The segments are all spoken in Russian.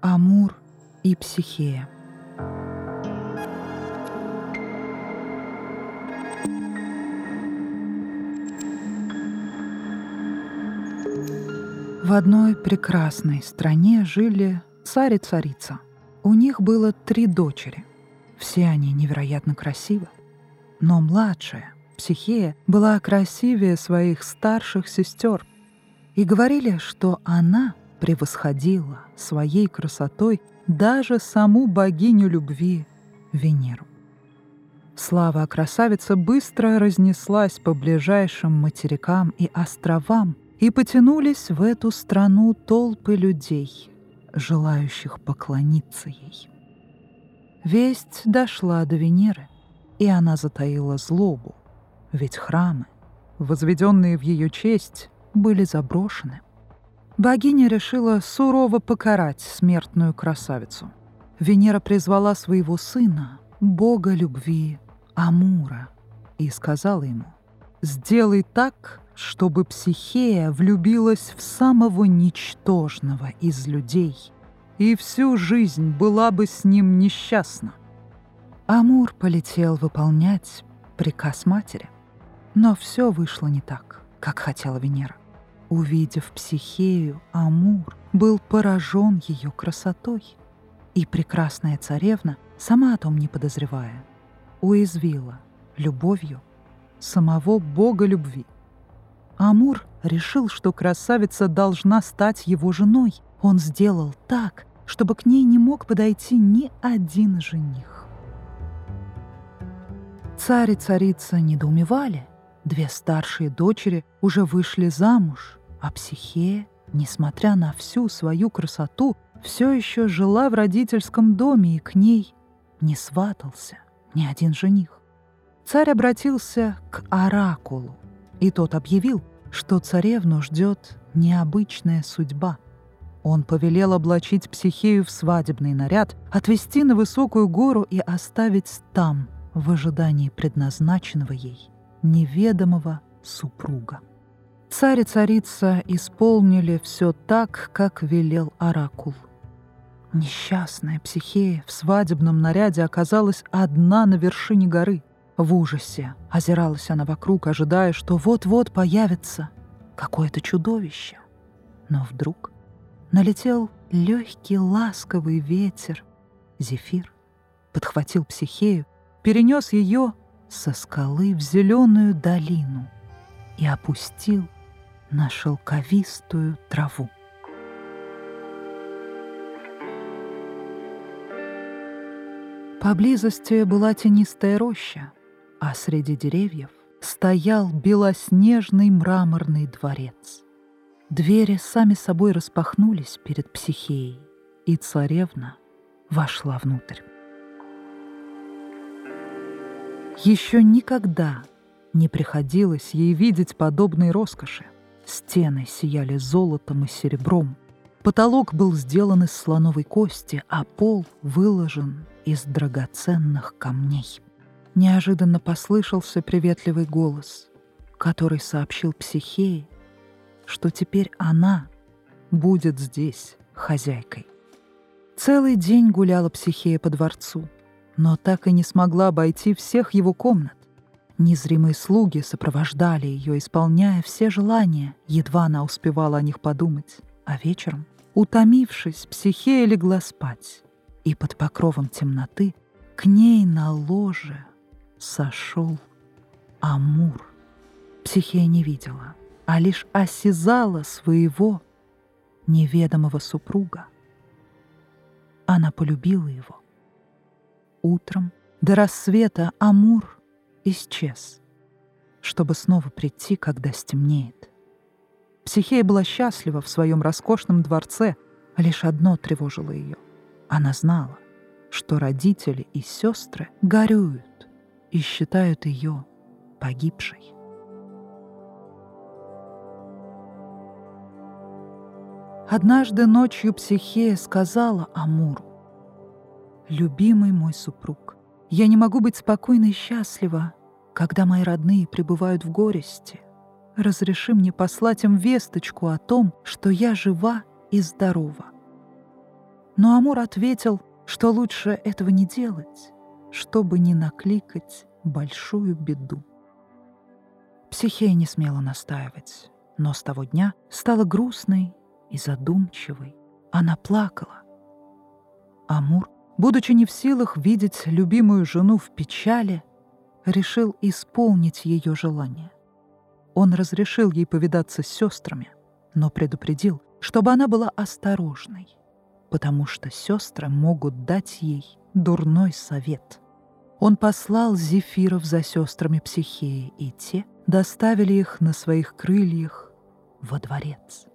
Амур и Психея. В одной прекрасной стране жили царь и царица. У них было три дочери. Все они невероятно красивы. Но младшая, Психея, была красивее своих старших сестер. И говорили, что она превосходила своей красотой даже саму богиню любви Венеру. Слава о красавице быстро разнеслась по ближайшим материкам и островам, и потянулись в эту страну толпы людей, желающих поклониться ей. Весть дошла до Венеры, и она затаила злобу, ведь храмы, возведенные в ее честь, были заброшены. Богиня решила сурово покарать смертную красавицу. Венера призвала своего сына, бога любви, Амура, и сказала ему, «Сделай так, чтобы Психея влюбилась в самого ничтожного из людей и всю жизнь была бы с ним несчастна. Амур полетел выполнять приказ матери. Но все вышло не так, как хотела Венера. Увидев Психею, Амур был поражен ее красотой. И прекрасная царевна, сама о том не подозревая, уязвила любовью самого бога любви — Амур решил, что красавица должна стать его женой. Он сделал так, чтобы к ней не мог подойти ни один жених. Царь и царица недоумевали. Две старшие дочери уже вышли замуж, а Психея, несмотря на всю свою красоту, все еще жила в родительском доме, и к ней не сватался ни один жених. Царь обратился к оракулу, и тот объявил, что царевну ждет необычная судьба. Он повелел облачить психею в свадебный наряд, отвезти на высокую гору и оставить там, в ожидании предназначенного ей, неведомого супруга. Царь и царица исполнили все так, как велел оракул. Несчастная психея в свадебном наряде оказалась одна на вершине горы. В ужасе озиралась она вокруг, ожидая, что вот-вот появится какое-то чудовище. Но вдруг налетел легкий ласковый ветер. Зефир подхватил психею, перенес ее со скалы в зеленую долину и опустил на шелковистую траву. Поблизости была тенистая роща, а среди деревьев стоял белоснежный мраморный дворец. Двери сами собой распахнулись перед психеей, и царевна вошла внутрь. Еще никогда не приходилось ей видеть подобной роскоши. Стены сияли золотом и серебром, потолок был сделан из слоновой кости, а пол выложен из драгоценных камней. Неожиданно послышался приветливый голос, который сообщил Психее, что теперь она будет здесь хозяйкой. Целый день гуляла Психея по дворцу, но так и не смогла обойти всех его комнат. Незримые слуги сопровождали ее, исполняя все желания, едва она успевала о них подумать. А вечером, утомившись, Психея легла спать, и под покровом темноты к ней на ложе сошел Амур. Психея не видела, а лишь осязала своего неведомого супруга. Она полюбила его. Утром до рассвета Амур исчез, чтобы снова прийти, когда стемнеет. Психея была счастлива в своем роскошном дворце, а лишь одно тревожило ее. Она знала, что родители и сестры горюют и считают ее погибшей. Однажды ночью Психея сказала Амуру, «Любимый мой супруг, я не могу быть спокойна и счастлива, когда мои родные пребывают в горести. Разреши мне послать им весточку о том, что я жива и здорова». Но Амур ответил, что лучше этого не делать, чтобы не накликать большую беду. Психея не смела настаивать, но с того дня стала грустной и задумчивой. Она плакала. Амур, будучи не в силах видеть любимую жену в печали, решил исполнить ее желание. Он разрешил ей повидаться с сестрами, но предупредил, чтобы она была осторожной, потому что сестры могут дать ей дурной совет. Он послал зефиров за сестрами Психеи, и те доставили их на своих крыльях во дворец.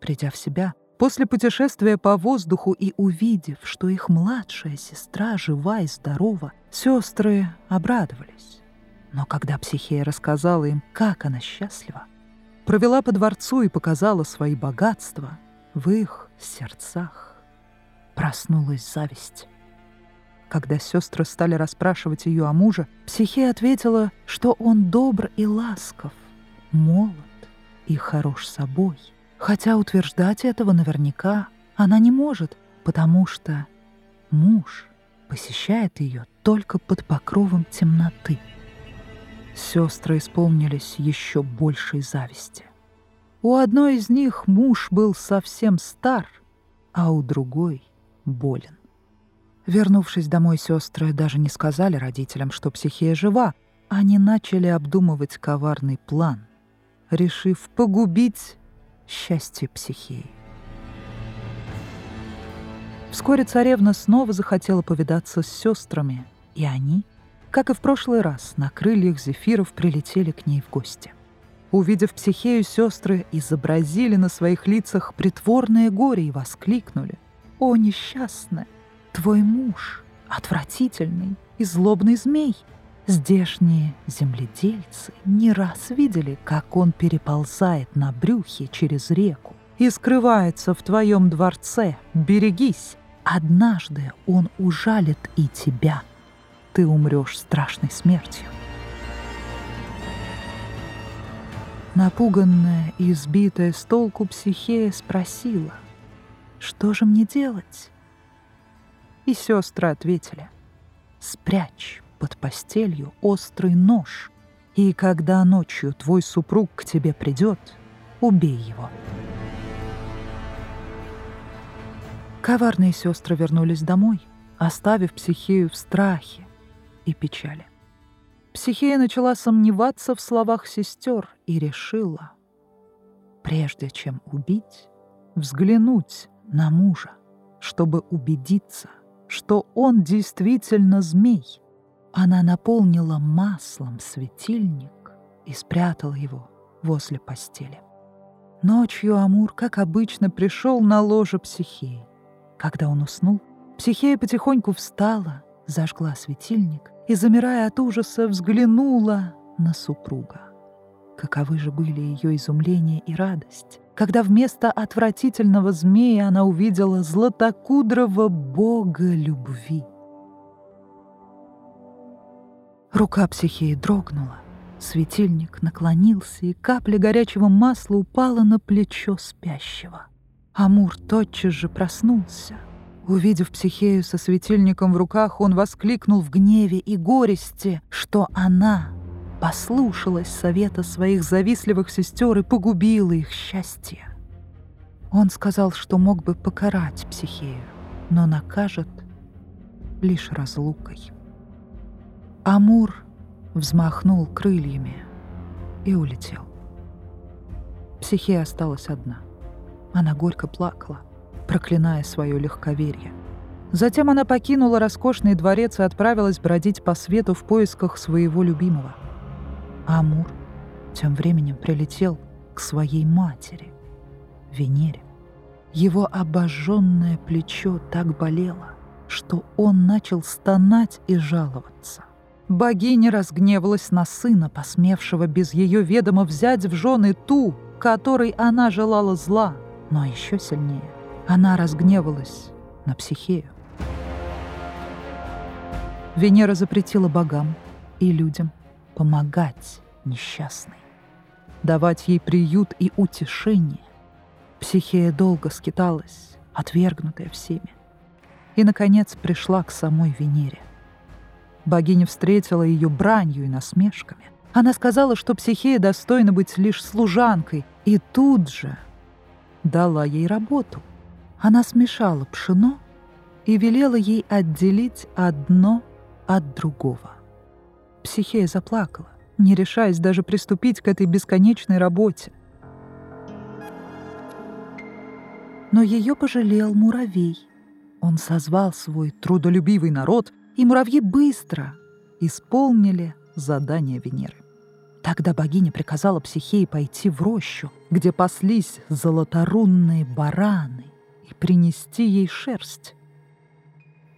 Придя в себя, после путешествия по воздуху и увидев, что их младшая сестра жива и здорова, сестры обрадовались. Но когда Психея рассказала им, как она счастлива, провела по дворцу и показала свои богатства, в их сердцах проснулась зависть. Когда сестры стали расспрашивать ее о муже, Психея ответила, что он добр и ласков, молод и хорош собой. Хотя утверждать этого наверняка она не может, потому что муж посещает ее только под покровом темноты. Сестры исполнились еще большей зависти. У одной из них муж был совсем стар, а у другой — болен. Вернувшись домой, сестры даже не сказали родителям, что психия жива. Они начали обдумывать коварный план, решив погубить счастье психии. Вскоре царевна снова захотела повидаться с сестрами, и они, как и в прошлый раз, на крыльях зефиров прилетели к ней в гости. Увидев психею, сестры изобразили на своих лицах притворное горе и воскликнули. «О, несчастная! Твой муж — отвратительный и злобный змей. Здешние земледельцы не раз видели, как он переползает на брюхе через реку и скрывается в твоем дворце. Берегись! Однажды он ужалит и тебя. Ты умрешь страшной смертью. Напуганная и сбитая с толку психея спросила, «Что же мне делать?» И сестры ответили «Спрячь под постелью острый нож, и когда ночью твой супруг к тебе придет, убей его». Коварные сестры вернулись домой, оставив психею в страхе и печали. Психея начала сомневаться в словах сестер и решила, прежде чем убить, взглянуть на мужа, чтобы убедиться — что он действительно змей. Она наполнила маслом светильник и спрятала его возле постели. Ночью Амур, как обычно, пришел на ложе психеи. Когда он уснул, психея потихоньку встала, зажгла светильник и, замирая от ужаса, взглянула на супруга. Каковы же были ее изумление и радость, когда вместо отвратительного змея она увидела златокудрого бога любви. Рука психеи дрогнула, светильник наклонился, и капля горячего масла упала на плечо спящего. Амур тотчас же проснулся. Увидев психею со светильником в руках, он воскликнул в гневе и горести, что она послушалась совета своих завистливых сестер и погубила их счастье. Он сказал, что мог бы покарать психею, но накажет лишь разлукой. Амур взмахнул крыльями и улетел. Психея осталась одна. Она горько плакала, проклиная свое легковерие. Затем она покинула роскошный дворец и отправилась бродить по свету в поисках своего любимого — Амур тем временем прилетел к своей матери, Венере. Его обожженное плечо так болело, что он начал стонать и жаловаться. Богиня разгневалась на сына, посмевшего без ее ведома взять в жены ту, которой она желала зла, но еще сильнее она разгневалась на психею. Венера запретила богам и людям помогать несчастной, давать ей приют и утешение. Психея долго скиталась, отвергнутая всеми. И, наконец, пришла к самой Венере. Богиня встретила ее бранью и насмешками. Она сказала, что Психея достойна быть лишь служанкой, и тут же дала ей работу. Она смешала пшено и велела ей отделить одно от другого. Психея заплакала, не решаясь даже приступить к этой бесконечной работе. Но ее пожалел муравей. Он созвал свой трудолюбивый народ, и муравьи быстро исполнили задание Венеры. Тогда богиня приказала Психее пойти в рощу, где паслись золоторунные бараны, и принести ей шерсть.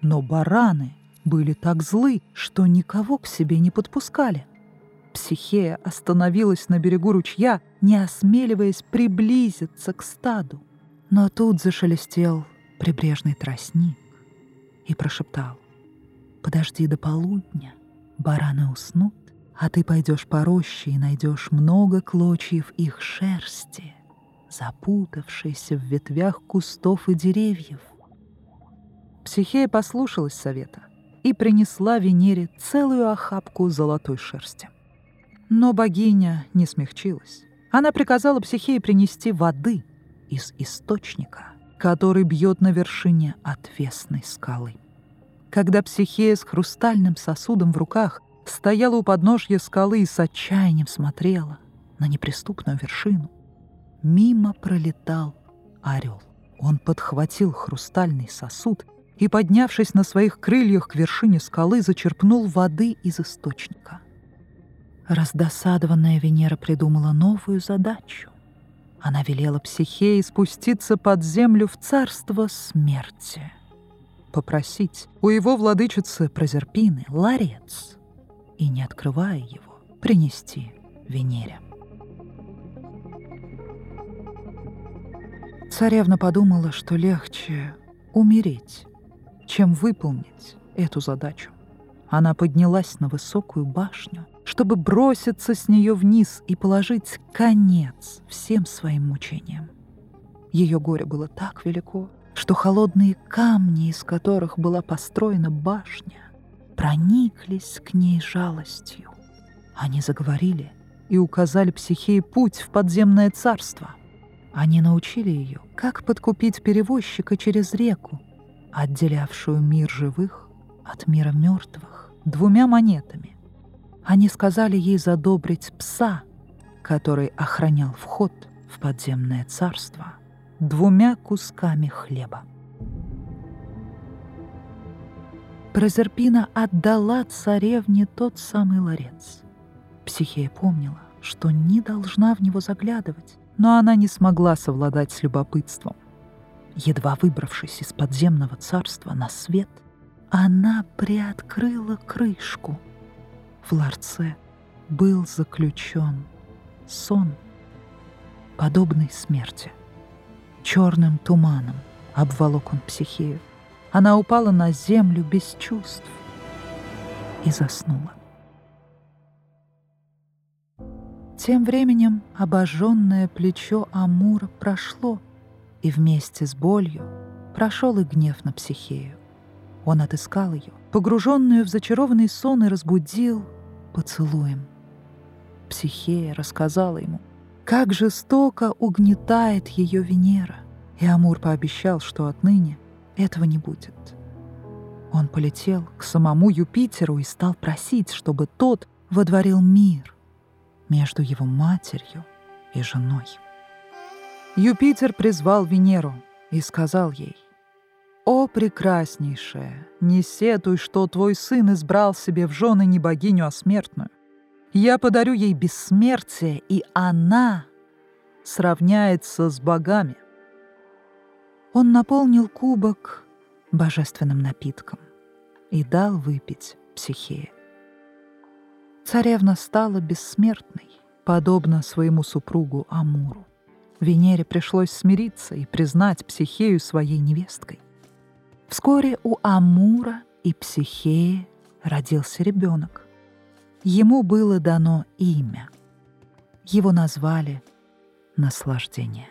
Но бараны были так злы, что никого к себе не подпускали. Психея остановилась на берегу ручья, не осмеливаясь приблизиться к стаду. Но тут зашелестел прибрежный тростник и прошептал «Подожди до полудня, бараны уснут, а ты пойдешь по роще и найдешь много клочьев их шерсти, запутавшейся в ветвях кустов и деревьев. Психея послушалась совета и принесла Венере целую охапку золотой шерсти. Но богиня не смягчилась. Она приказала Психее принести воды из источника, который бьет на вершине отвесной скалы. Когда Психея с хрустальным сосудом в руках стояла у подножья скалы и с отчаянием смотрела на неприступную вершину, мимо пролетал орел. Он подхватил хрустальный сосуд и, поднявшись на своих крыльях к вершине скалы, зачерпнул воды из источника. Раздосадованная Венера придумала новую задачу. Она велела Психее спуститься под землю в царство смерти. Попросить у его владычицы Прозерпины ларец и, не открывая его, принести Венере. Царевна подумала, что легче умереть, чем выполнить эту задачу. Она поднялась на высокую башню, чтобы броситься с нее вниз и положить конец всем своим мучениям. Ее горе было так велико, что холодные камни, из которых была построена башня, прониклись к ней жалостью. Они заговорили и указали психее путь в подземное царство. Они научили ее, как подкупить перевозчика через реку, отделявшую мир живых от мира мертвых двумя монетами. Они сказали ей задобрить пса, который охранял вход в подземное царство, двумя кусками хлеба. Прозерпина отдала царевне тот самый ларец. Психея помнила, что не должна в него заглядывать, но она не смогла совладать с любопытством — Едва выбравшись из подземного царства на свет, она приоткрыла крышку. В ларце был заключен сон, подобный смерти. Черным туманом обволок он психею. Она упала на землю без чувств и заснула. Тем временем обожженное плечо Амура прошло — и вместе с болью прошел и гнев на психею. Он отыскал ее, погруженную в зачарованный сон, и разбудил поцелуем. Психея рассказала ему, как жестоко угнетает ее Венера, и Амур пообещал, что отныне этого не будет. Он полетел к самому Юпитеру и стал просить, чтобы тот водворил мир между его матерью и женой. Юпитер призвал Венеру и сказал ей, «О, прекраснейшая, не сетуй, что твой сын избрал себе в жены не богиню, а смертную. Я подарю ей бессмертие, и она сравняется с богами». Он наполнил кубок божественным напитком и дал выпить психее. Царевна стала бессмертной, подобно своему супругу Амуру. Венере пришлось смириться и признать Психею своей невесткой. Вскоре у Амура и Психеи родился ребенок. Ему было дано имя. Его назвали «Наслаждение».